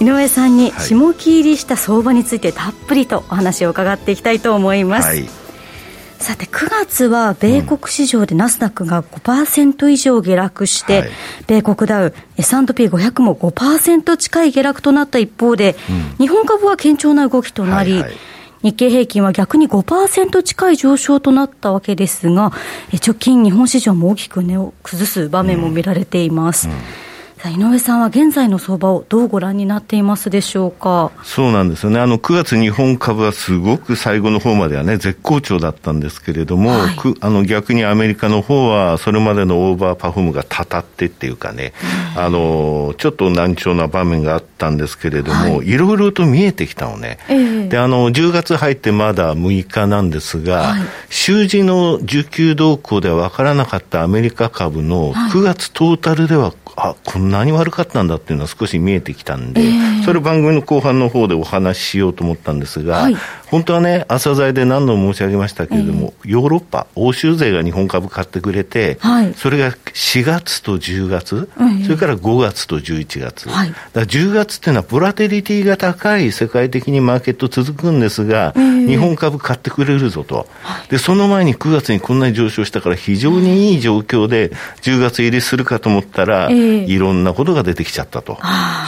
井上さんに下期入りした相場についてたっぷりとお話を伺っていきたいと思います、はい。さて9月は米国市場でナスダックが5%以上下落して、うんはい、米国ダウ S&P500 も5%近い下落となった一方で、うん、日本株は堅調な動きとなり、はいはい、日経平均は逆に5%近い上昇となったわけですが、直近、日本市場も大きく値を崩す場面も見られています。うん井上さんは現在の相場をどうご覧になっていますでしょうか？そうなんですよね、あの9月、日本株はすごく最後の方まではね、絶好調だったんですけれども、はい、あの逆にアメリカの方は、それまでのオーバーパフォームがたたってっていうかね、うん、あのちょっと難聴な場面があったんですけれども、い。ろいろと見えてきたのね、えー、であの10月入ってまだ6日なんですが、はい、週次の需給動向では分からなかったアメリカ株の9月トータルではあこんなに悪かったんだっていうのは少し見えてきたんで、えー、それ番組の後半の方でお話ししようと思ったんですが、はい、本当はね、朝鮮で何度も申し上げましたけれども、えー、ヨーロッパ、欧州勢が日本株買ってくれて、はい、それが4月と10月、えー、それから5月と11月、はい、だから10月っていうのは、ボラテリティが高い世界的にマーケット続くんですが、日本株買ってくれるぞと、でその前に9月にこんなに上昇したから、非常にいい状況で10月入りするかと思ったら、いろんなことが出てきちゃったと、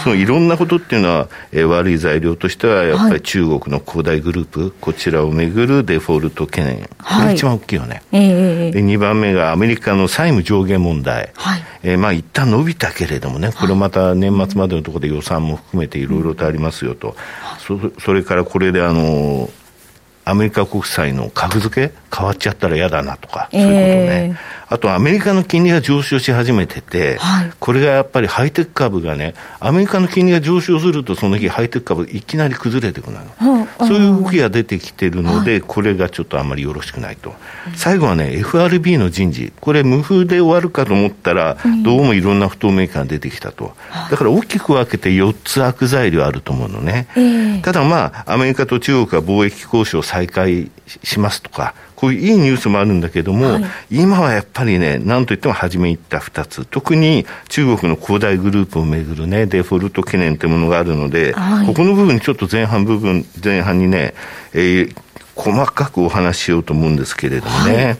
そのいろんなことっていうのは、えー、悪い材料としては、やっぱり中国の恒大グループ、プ、こちらをめぐるデフォルト懸念、これ一番大きいよね。えー、で2番目がアメリカの債務上限問題、はい。えー、まあ一旦伸びたけれどもね、これまた年末までのところで予算も含めていろいろとありますよと、そそれからこれであのアメリカ国債の格付け変わっちゃったら嫌だなとか、そういうことね。えーあとアメリカの金利が上昇し始めてて、はい、これがやっぱりハイテク株がね、アメリカの金利が上昇すると、その日、ハイテク株、いきなり崩れてくるの、そういう動きが出てきてるので、はい、これがちょっとあまりよろしくないと、最後はね、FRB の人事、これ、無風で終わるかと思ったら、どうもいろんな不透明感が出てきたと、だから大きく分けて4つ悪材料あると思うのね、えー、ただまあ、アメリカと中国は貿易交渉再開しますとか、こういういいニュースもあるんだけども、はい、今はやっぱりね、なんといっても初め言った2つ、特に中国の恒大グループをめぐるね、デフォルト懸念というものがあるので、はい、ここの部分、ちょっと前半部分、前半にね、えー、細かくお話ししようと思うんですけれどもね、はい、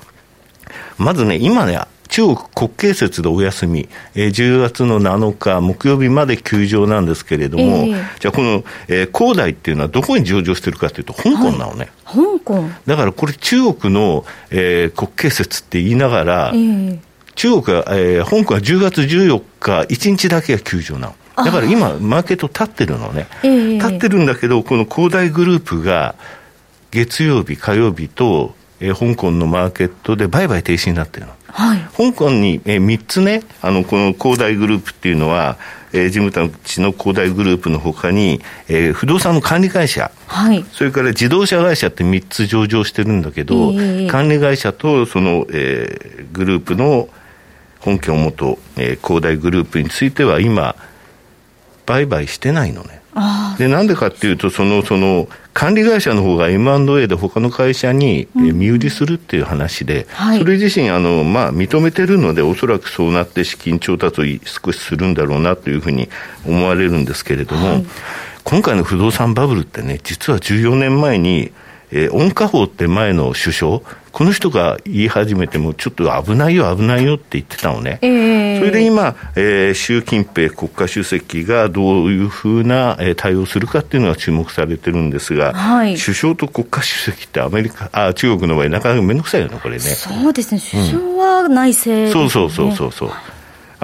まずね、今ね、中国国慶節でお休み、えー、10月の7日木曜日まで休場なんですけれども、えー、じゃあこの、えー、恒大っていうのはどこに上場してるかというと、香港なのね。はい、香港。だからこれ中国の、えー、国慶節って言いながら、えー、中国は、えー、香港は10月14日、1日だけが休場なの。だから今、マーケット立ってるのね、えー、立ってるんだけど、この恒大グループが月曜日、火曜日と、えー、香港のマーケットで売買停止になってるの。はい、香港に、えー、3つね、あのこの恒大グループっていうのは、えー、事務たちの恒大グループのほかに、えー、不動産の管理会社、はい、それから自動車会社って3つ上場してるんだけど、えー、管理会社とその、えー、グループの本拠元、えー、恒大グループについては今、売買してないのね。でなんでかっていうとそのその管理会社の方が M&A で他の会社に身売りするっていう話で、うんはい、それ自身あの、まあ、認めてるのでおそらくそうなって資金調達を少しするんだろうなというふうに思われるんですけれども、はい、今回の不動産バブルってね実は14年前にえー、温家宝って前の首相、この人が言い始めても、ちょっと危ないよ、危ないよって言ってたのね、えー、それで今、えー、習近平国家主席がどういうふうな、えー、対応するかっていうのが注目されてるんですが、はい、首相と国家主席ってアメリカ、あ中国の場合、なかなか面倒くさいよね、これね。そうですね、首相は内政、ねうん、そうそうそうそうそう。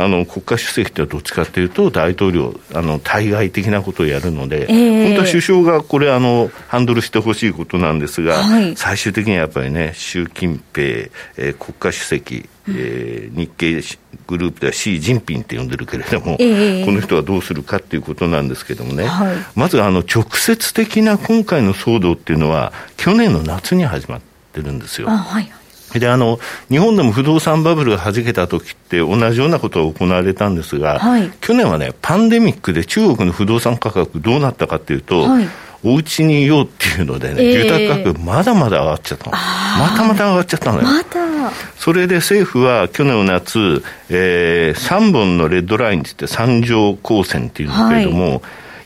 あの国家主席ってどっちかっていうと、大統領、あの対外的なことをやるので、えー、本当は首相がこれあの、ハンドルしてほしいことなんですが、はい、最終的にはやっぱりね、習近平、えー、国家主席、えー、日系グループではシー・ジンピンって呼んでるけれども、えー、この人はどうするかっていうことなんですけどもね、はい、まずあの直接的な今回の騒動っていうのは、去年の夏に始まってるんですよ。はいであの日本でも不動産バブルがはじけた時って同じようなことが行われたんですが、はい、去年はねパンデミックで中国の不動産価格どうなったかっていうと、はい、お家にいようっていうのでね、えー、住宅価格まだまだ上がっちゃったの。またまた上がっちゃったのよ、ま、それで政府は去年の夏、えー、3本のレッドラインって言って三条光線っていうんですけれども、はい。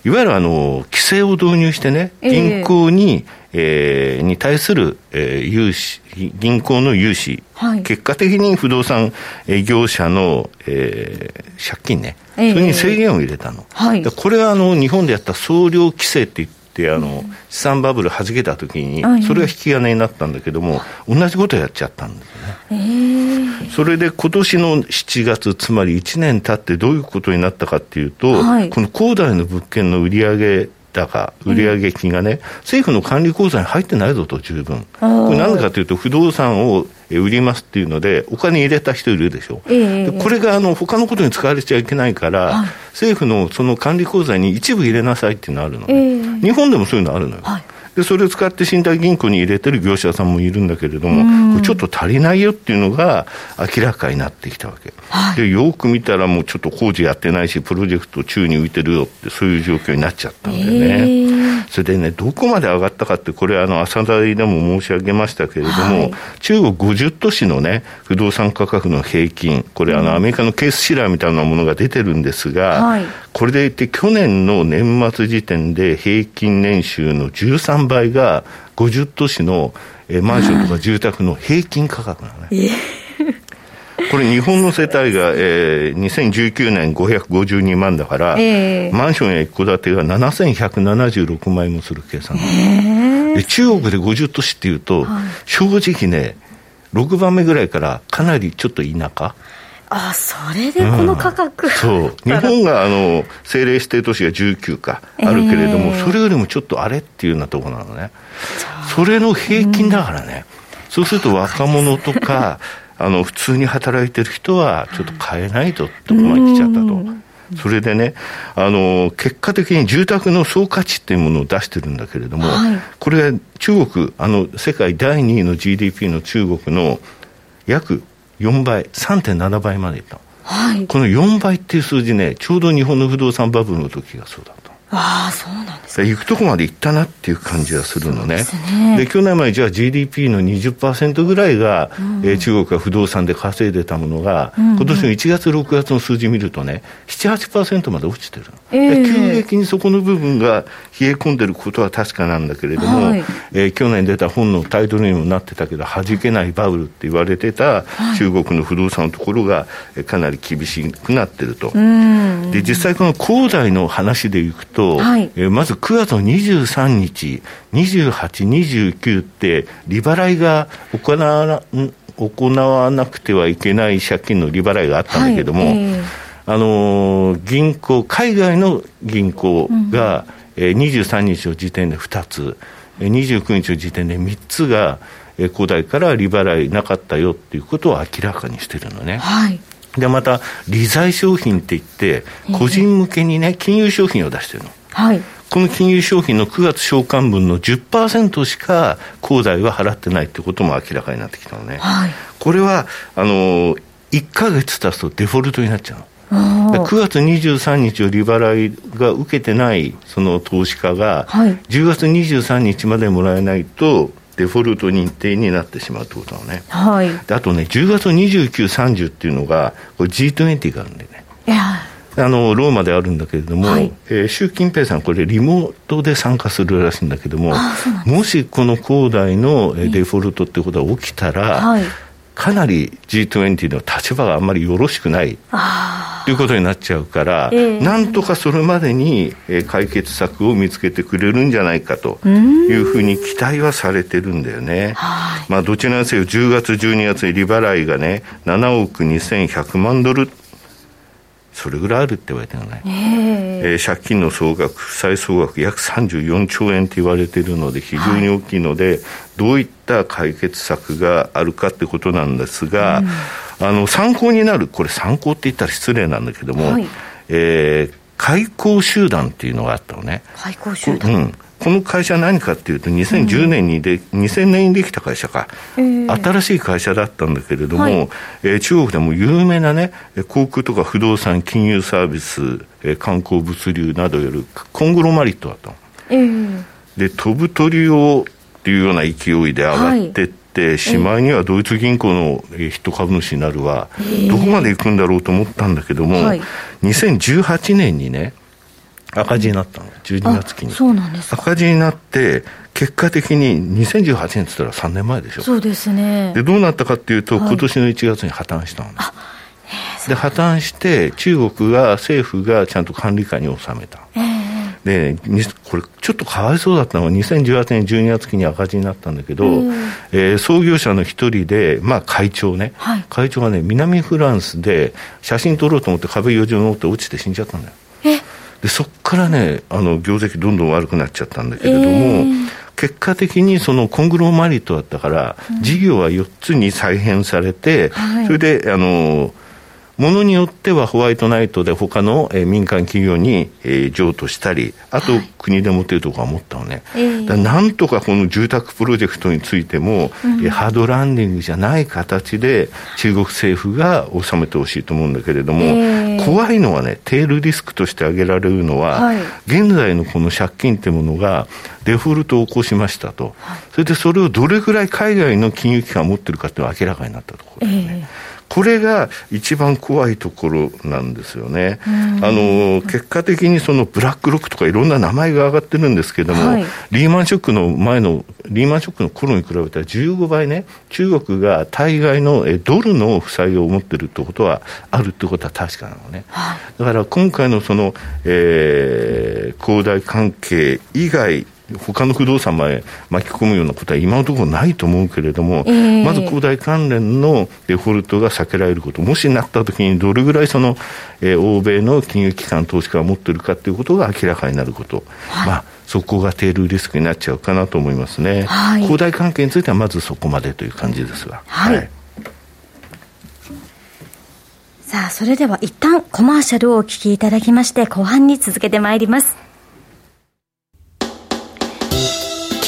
いわゆるあの規制を導入してね、銀行に、えー、に対する、えー、融資、銀行の融資、はい、結果的に不動産業者の、えー、借金ね、それに制限を入れたの。はい、これはあの日本でやった総量規制って言って、あの、資産バブルはじけたときに、それが引き金になったんだけども、同じことやっちゃったんですね。それで今年の7月、つまり1年経ってどういうことになったかっていうと、はい、この恒大の物件の売り上げ高、売上金がね、政府の管理口座に入ってないぞと、十分。これなぜかというと、不動産を売りますっていうので、お金入れた人いるでしょ。えー、これがあの他のことに使われちゃいけないから、はい、政府のその管理口座に一部入れなさいっていうのあるのね、えー、日本でもそういうのあるのよ。はいでそれを使って信託銀行に入れてる業者さんもいるんだけれども、ちょっと足りないよっていうのが明らかになってきたわけ、はい、でよく見たら、もうちょっと工事やってないし、プロジェクト宙に浮いてるよって、そういう状況になっちゃったんだよね。えー、それでね、どこまで上がったかって、これ、あの朝台でも申し上げましたけれども、はい、中国50都市のね、不動産価格の平均、これ、あのアメリカのケースシラーみたいなものが出てるんですが、はい、これでいて、去年の年末時点で平均年収の13倍が、50都市の、えー、マンションとか住宅の平均価格なのね。これ日本の世帯が、えー、2019年552万だから、えー、マンションや一戸建てが7176万円もする計算、えー、で中国で50都市っていうと、はい、正直ね6番目ぐらいからかなりちょっと田舎あそれでこの価格、うん、そう。日本があの政令指定都市が19かあるけれども、えー、それよりもちょっとあれっていうようなところなのね。それの平均だからね、うん、そうすると若者とか あの普通に働いてる人はちょっと買えないとってこまで来ちゃったと。それでね、あの、結果的に住宅の総価値っていうものを出してるんだけれども、はい、これは中国、あの、世界第2位の GDP の中国の約4倍、3.7倍までいった。はい、この4倍っていう数字ね、ちょうど日本の不動産バブルの時がそうだった。ああ、そうなんです行くとこまで行ったなっていう感じがするのね。で、ね、去年までじゃあ GDP の20%ぐらいが、うん、えー、中国が不動産で稼いでたものが、うんうん、今年の1月、6月の数字見るとね、7、8%まで落ちてる、えー、急激にそこの部分が冷え込んでることは確かなんだけれども、はい、えー、去年出た本のタイトルにもなってたけど、弾けないバブルって言われてた中国の不動産のところが、かなり厳しくなってると。で、実際この恒大の話でいくと、はい、えー、まず9月の23日、28、29って、利払いが行わ行わなくてはいけない借金の利払いがあったんだけども、はいえー、あのー、銀行、海外の銀行が、うん、えー、23日の時点で2つ、29日の時点で3つが、えー、古代から利払いなかったよっていうことを明らかにしてるのね。はいでまた、利財商品って言って、個人向けにね、金融商品を出してるの。はい、この金融商品の9月償還分の10%しか恒大は払ってないってことも明らかになってきたのね、はい、これはあの1か月経つとデフォルトになっちゃうの。9月23日を利払いが受けてないその投資家が、はい、10月23日までもらえないとデフォルト認定になってしまうということなのね、はい、あとね10月29、30っていうのがこれ G20 があるんでね。いや。あのローマであるんだけれども、はい、えー、習近平さん、これ、リモートで参加するらしいんだけども、もしこの恒大のデフォルトってことが起きたら、はい、かなり G20 の立場があんまりよろしくないということになっちゃうから、えー、なんとかそれまでに解決策を見つけてくれるんじゃないかというふうに期待はされてるんだよね。まあ、どちらにせよ10月、12月に利払いがね、7億2100万ドル。それぐらいあるって言われてるね、えー、借金の総額、負債総額約34兆円って言われているので、非常に大きいので、はい、どういった解決策があるかってことなんですが、うん、あの参考になる、これ、参考って言ったら失礼なんだけども、はい、えー、開口集団っていうのがあったのね。開口集団、うん。この会社何かっていうと、2010年にで、うん、2000年にできた会社か、えー、新しい会社だったんだけれども、はい、えー、中国でも有名なね、航空とか不動産、金融サービス、えー、観光物流などよるコングロマリットだと。えー、で、飛ぶ鳥をっていうような勢いで上がってって、はい、しまいにはドイツ銀行の筆頭株主になるは、どこまで行くんだろうと思ったんだけども、はい、2018年にね、赤字になったの、12月期に。そうなんです赤字になって、結果的に2018年って言ったら3年前でしょ。そうですね。で、どうなったかっていうと、はい、今年の1月に破綻したの。で、破綻して、中国が、政府がちゃんと管理下に収めた。で、これ、ちょっとかわいそうだったのは、2018年12月期に赤字になったんだけど、えー、創業者の一人で、まあ、会長ね、はい、会長がね、南フランスで写真撮ろうと思って、壁4乗乗って落ちて死んじゃったんだよ。でそこからねあの業績どんどん悪くなっちゃったんだけれども、えー、結果的にそのコングロマリットだったから、うん、事業は4つに再編されて、はい、それであのものによってはホワイトナイトで他の、えー、民間企業に、えー、譲渡したり、あと、国で持てるとこは持ったのね。だなんとかこの住宅プロジェクトについても、うん、ハードランディングじゃない形で中国政府が収めてほしいと思うんだけれども、えー、怖いのはね、テールリスクとして挙げられるのは、はい、現在のこの借金ってものがデフォルトを起こしましたと。はい、それでそれをどれぐらい海外の金融機関が持ってるかっていうのは明らかになったところですね。えーこれが一番怖いところなんですよね。あの結果的にそのブラックロックとかいろんな名前が上がってるんですけども、はい、リーマンショックの前のリーマンショックの頃に比べたら15倍ね、中国が対外のドルの負債を持ってるってことはあるってことは確かなのね。はい、だから今回のその、えー、恒大関係以外他の不動産まで巻き込むようなことは今のところないと思うけれども、えー、まず恒大関連のデフォルトが避けられること、もしなったときにどれぐらいその、えー、欧米の金融機関、投資家が持っているかということが明らかになること、はい、まあ、そこがテールリスクになっちゃうかなと思いますね。はい、恒大関係についてはまずそこまでという感じですが。はい、はいさあ、それでは一旦コマーシャルをお聞きいただきまして、後半に続けてまいります。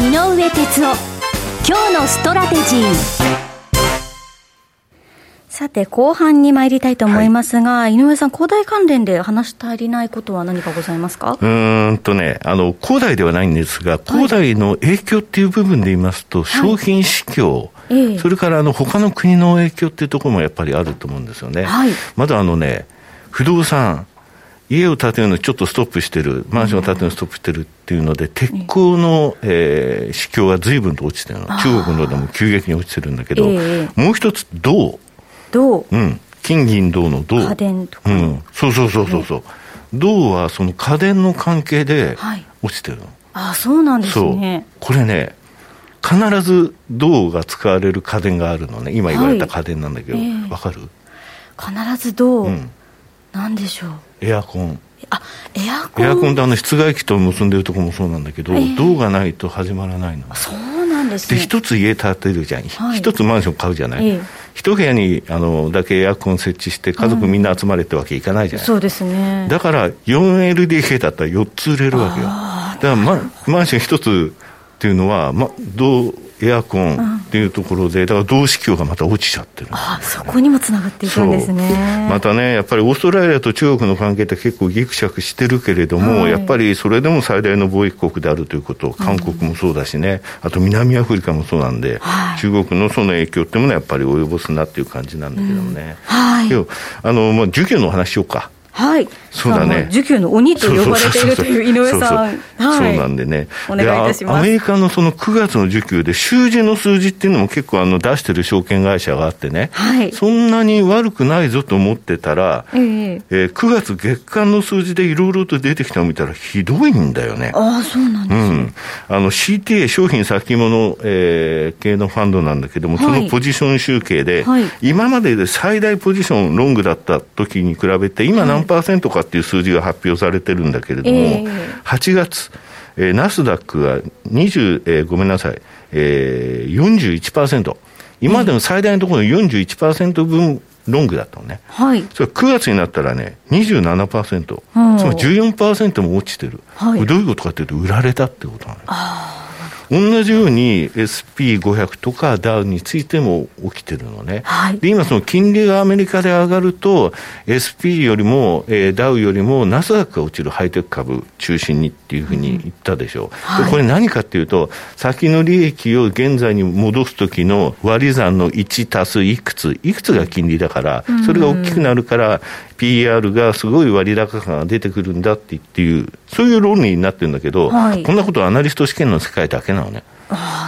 井上哲夫今日のストラテジー。さて、後半に参りたいと思いますが、はい、井上さん、恒大関連で話し足りないことは何かございますか？うんとね、あの、恒大ではないんですが、恒大の影響っていう部分で言いますと、はい、商品市況、はい、それからあの他の国の影響っていうところもやっぱりあると思うんですよね。はい、まだあのね、不動産、家を建てるのちょっとストップしてる、マンションを建てるのストップしてるっていうので、鉄鋼の、えー、市況が随分と落ちてるの。中国のでも急激に落ちてるんだけど、えー、もう一つ、銅。銅うん。金銀銅の銅。家電とか。うん。そうそうそうそうそう。銅はその家電の関係で落ちてるの。はい、あそうなんですね。これね、必ず銅が使われる家電があるのね。今言われた家電なんだけど、わ、はいえー、かる？必ず銅。うん。なんでしょう？エアコン。あエアコン？エアコンってあの室外機と結んでるとこもそうなんだけど、えー、銅がないと始まらないの。そうなんですね。で一つ家建てるじゃん。一、はい、つマンション買うじゃない、えー、一部屋にあのだけエアコン設置して家族みんな集まれってわけいかないじゃない、うん、そうですね。だから 4LDK だったら4つ売れるわけよ。だからママンション一つっていうのは、ま、銅エアコンっていうところで、だから同子橋がまた落ちちゃってる、あそこにもつながっていくんですね。またね、やっぱりオーストラリアと中国の関係って結構ぎくしゃくしてるけれども、はい、やっぱりそれでも最大の貿易国であるということ、韓国もそうだしね、うん、あと南アフリカもそうなんで、はい、中国のその影響っていうものはやっぱり及ぼすなっていう感じなんだけどもね。うん、はい、あの、まあ、授業の話しようか。はい。そうだね。需給の鬼と呼ばれているという井上さん。そうなんでね。お願いいたします。アメリカのその9月の需給で、週次の数字っていうのも結構あの出してる証券会社があってね、はい、そんなに悪くないぞと思ってたら、えー、えー、9月月間の数字でいろいろと出てきたのを見たらひどいんだよね。ああ、そうなんですね。うん。あの CTA 商品先物、えー、系のファンドなんだけども、はい、そのポジション集計で、はい、今までで最大ポジションロングだった時に比べて、今何パーセントかっていう数字が発表されてるんだけれども、えー、8月、えー、ナスダックは20、えー、ごめんなさい、えー、41%。今までの最大のところの41%分ロングだったのね。はい。それ9月になったらね、27%。つまり14%も落ちてる。はい。どういうことかというと、売られたってことなのよ。ああ。同じように SP500 とかダウについても起きてるのね。はい、で、今その金利がアメリカで上がると、SP よりも、えー、ダウよりもナスダックが落ちるハイテク株中心にっていうふうに言ったでしょう。うんはい、これ何かっていうと、先の利益を現在に戻す時の割り算の1足すいくつ、いくつが金利だから、それが大きくなるから、PR がすごい割高感が出てくるんだっていう、そういう論理になってるんだけど、はい、こんなことはアナリスト試験の世界だけなのね。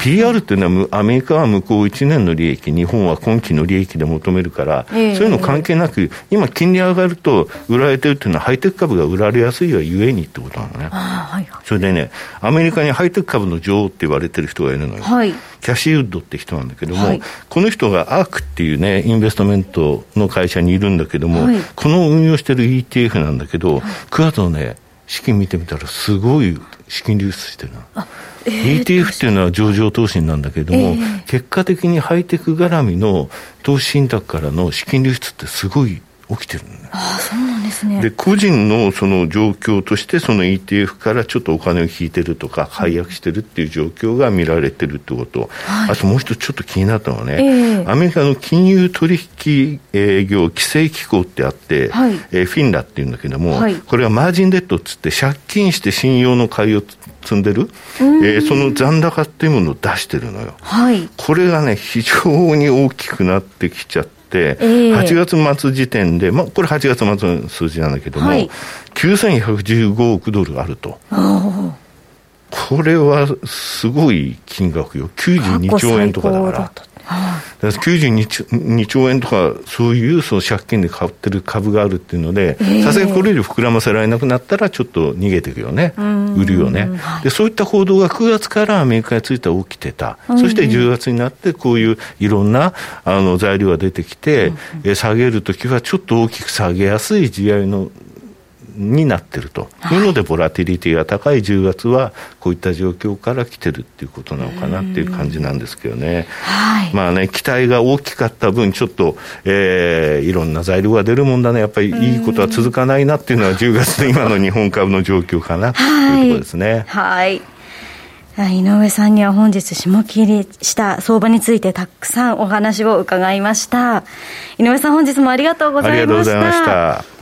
PR っていうのは、アメリカは向こう1年の利益、日本は今期の利益で求めるから、えー、そういうの関係なく、今、金利上がると、売られてるっていうのは、ハイテク株が売られやすいがゆえにってことなのね。はい、それでね、アメリカにハイテク株の女王って言われてる人がいるのよ。はい、キャシーウッドって人なんだけども、はい、この人がアークっていうね、インベストメントの会社にいるんだけども、この運用してる ETF なんだけど、9月のね、資金見てみたら、すごい資金流出してるな。ETF っていうのは上場投資なんだけれども、えー、結果的にハイテク絡みの投資信託からの資金流出ってすごい起きてる、ね、あそうね。で個人のその状況としてその ETF からちょっとお金を引いてるとか解約してるっていう状況が見られてるってこと、はい、あともう一つちょっと気になったのはね、えー、アメリカの金融取引営業規制機構ってあって、はい、えー、フィンラっていうんだけども、はい、これはマージンデッドっつって借金して信用の買いを積んでる、えー、その残高っていうものを出してるのよ、はい、これがね非常に大きくなってきちゃって、えー、8月末時点で、まあ、これ8月末の数字なんだけども、はい、9115億ドルあると。これはすごい金額よ。92兆円とかだから。92兆円とか、そういうその借金で買ってる株があるっていうので、さすがにこれ以上膨らませられなくなったら、ちょっと逃げていくよね、売るよね、で、そういった報道が9月からアメリカについては起きてた、そして10月になって、こういういろんなあの材料が出てきて、下げるときはちょっと大きく下げやすい地合いのになってると。い。うので、ボラティリティが高い10月は、こういった状況から来てるっていうことなのかなっていう感じなんですけどね、はい、まあね、期待が大きかった分、ちょっと、えー、いろんな材料が出るもんだね、やっぱりいいことは続かないなっていうのは、10月の今の日本株の状況かなというところですね。はい。井上さんには本日下切りした相場についてたくさんお話を伺いました。井上さん本日もありがとうございました。ありがとうございました。